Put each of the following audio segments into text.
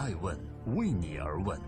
爱问为你而问。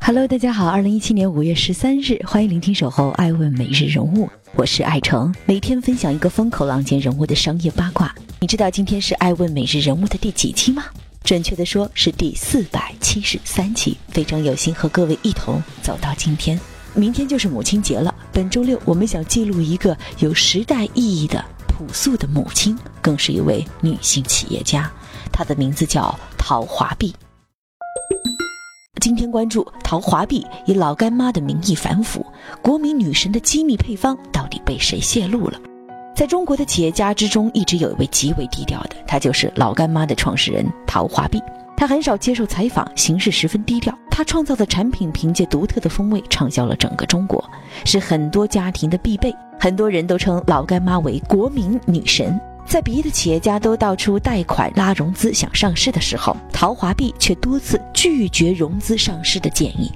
Hello，大家好，二零一七年五月十三日，欢迎聆听守候爱问每日人物，我是爱成，每天分享一个风口浪尖人物的商业八卦。你知道今天是爱问每日人物的第几期吗？准确的说是第四百七十三期，非常有幸和各位一同走到今天。明天就是母亲节了，本周六我们想记录一个有时代意义的朴素的母亲，更是一位女性企业家，她的名字叫陶华碧。今天关注陶华碧以老干妈的名义反腐，国民女神的机密配方到底被谁泄露了？在中国的企业家之中，一直有一位极为低调的，她就是老干妈的创始人陶华碧。他很少接受采访，行事十分低调。他创造的产品凭借独特的风味畅销了整个中国，是很多家庭的必备。很多人都称老干妈为国民女神。在别的企业家都到处贷款拉融资想上市的时候，陶华碧却多次拒绝融资上市的建议。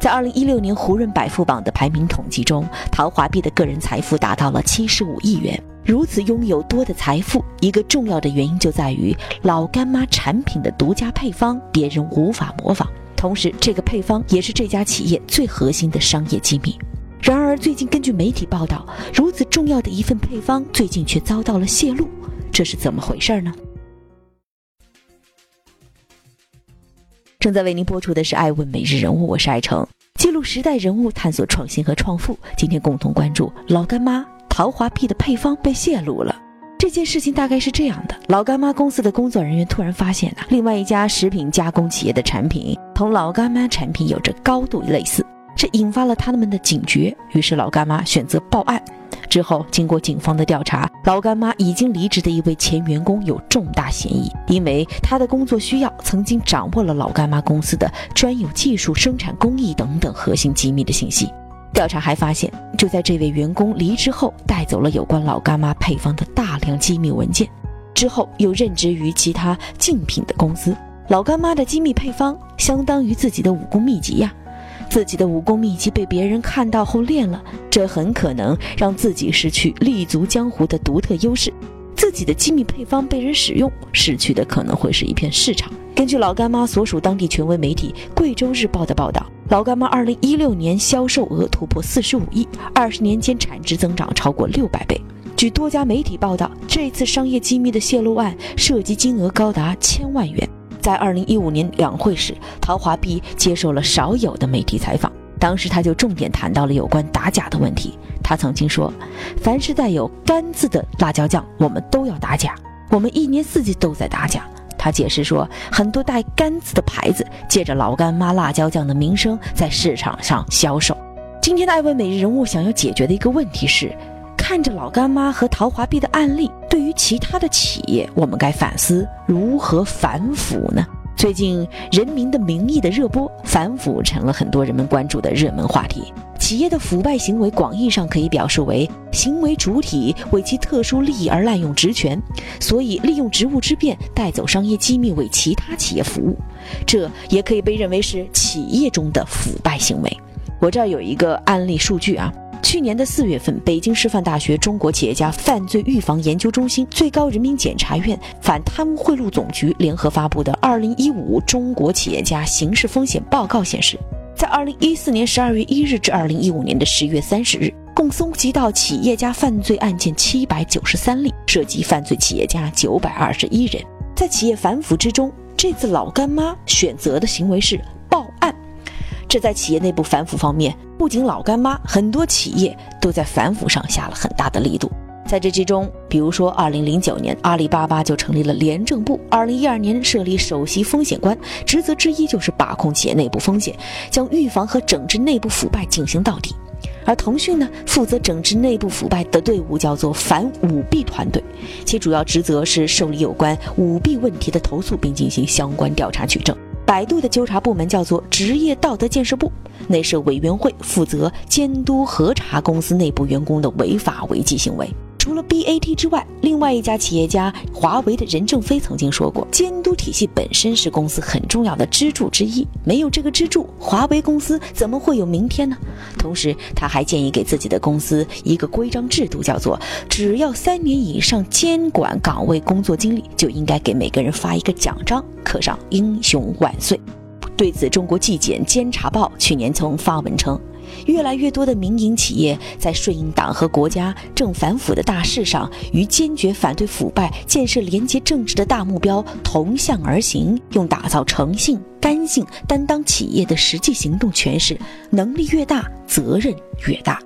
在二零一六年胡润百富榜的排名统计中，陶华碧的个人财富达到了七十五亿元。如此拥有多的财富，一个重要的原因就在于老干妈产品的独家配方，别人无法模仿。同时，这个配方也是这家企业最核心的商业机密。然而，最近根据媒体报道，如此重要的一份配方，最近却遭到了泄露，这是怎么回事呢？正在为您播出的是《爱问每日人物》，我是爱成，记录时代人物，探索创新和创富。今天共同关注老干妈陶华碧的配方被泄露了。这件事情大概是这样的：老干妈公司的工作人员突然发现呢，另外一家食品加工企业的产品同老干妈产品有着高度类似，这引发了他们的警觉。于是老干妈选择报案。之后，经过警方的调查，老干妈已经离职的一位前员工有重大嫌疑，因为他的工作需要曾经掌握了老干妈公司的专有技术、生产工艺等等核心机密的信息。调查还发现，就在这位员工离职后，带走了有关老干妈配方的大量机密文件，之后又任职于其他竞品的公司。老干妈的机密配方相当于自己的武功秘籍呀。自己的武功秘籍被别人看到后练了，这很可能让自己失去立足江湖的独特优势。自己的机密配方被人使用，失去的可能会是一片市场。根据老干妈所属当地权威媒体《贵州日报》的报道，老干妈2016年销售额突破45亿，二十年间产值增长超过600倍。据多家媒体报道，这次商业机密的泄露案涉及金额高达千万元。在二零一五年两会时，陶华碧接受了少有的媒体采访。当时他就重点谈到了有关打假的问题。他曾经说：“凡是带有‘干’字的辣椒酱，我们都要打假。我们一年四季都在打假。”他解释说，很多带“干”字的牌子，借着老干妈辣椒酱的名声，在市场上销售。今天的爱问每日人物想要解决的一个问题是。看着老干妈和陶华碧的案例，对于其他的企业，我们该反思如何反腐呢？最近《人民的名义》的热播，反腐成了很多人们关注的热门话题。企业的腐败行为，广义上可以表示为行为主体为其特殊利益而滥用职权，所以利用职务之便带走商业机密为其他企业服务，这也可以被认为是企业中的腐败行为。我这儿有一个案例数据啊。去年的四月份，北京师范大学中国企业家犯罪预防研究中心、最高人民检察院反贪污贿赂总局联合发布的《二零一五中国企业家刑事风险报告》显示，在二零一四年十二月一日至二零一五年的十月三十日，共搜集到企业家犯罪案件七百九十三例，涉及犯罪企业家九百二十一人。在企业反腐之中，这次老干妈选择的行为是报案。这在企业内部反腐方面，不仅老干妈，很多企业都在反腐上下了很大的力度。在这之中，比如说，二零零九年，阿里巴巴就成立了廉政部；二零一二年设立首席风险官，职责之一就是把控企业内部风险，将预防和整治内部腐败进行到底。而腾讯呢，负责整治内部腐败的队伍叫做反舞弊团队，其主要职责是受理有关舞弊问题的投诉，并进行相关调查取证。百度的纠察部门叫做职业道德建设部，内设委员会，负责监督核查公司内部员工的违法违纪行为。除了 BAT 之外，另外一家企业家华为的任正非曾经说过，监督体系本身是公司很重要的支柱之一，没有这个支柱，华为公司怎么会有明天呢？同时，他还建议给自己的公司一个规章制度，叫做只要三年以上监管岗位工作经历，就应该给每个人发一个奖章，刻上“英雄万岁”。对此，中国纪检监察报去年曾发文称。越来越多的民营企业在顺应党和国家正反腐的大势上，与坚决反对腐败、建设廉洁正直的大目标同向而行，用打造诚信、干净、担当企业的实际行动诠释：能力越大，责任越大。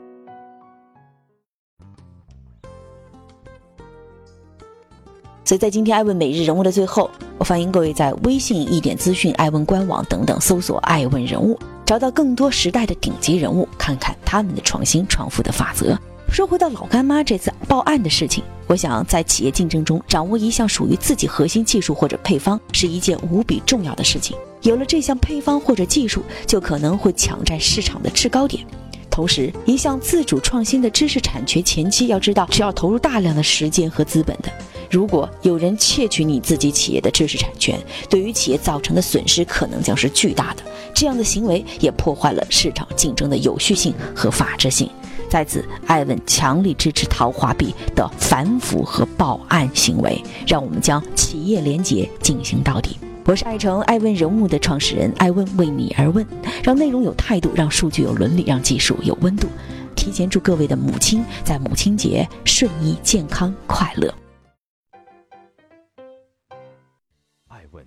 所以在今天爱问每日人物的最后，我欢迎各位在微信、一点资讯、爱问官网等等搜索“爱问人物”。找到更多时代的顶级人物，看看他们的创新创富的法则。说回到老干妈这次报案的事情，我想在企业竞争中掌握一项属于自己核心技术或者配方是一件无比重要的事情。有了这项配方或者技术，就可能会抢占市场的制高点。同时，一项自主创新的知识产权前期要知道是要投入大量的时间和资本的。如果有人窃取你自己企业的知识产权，对于企业造成的损失可能将是巨大的。这样的行为也破坏了市场竞争的有序性和法治性。在此，艾文强力支持陶华碧的反腐和报案行为，让我们将企业廉洁进行到底。我是艾诚，艾问人物的创始人，艾问为你而问，让内容有态度，让数据有伦理，让技术有温度。提前祝各位的母亲在母亲节顺意、健康、快乐。爱问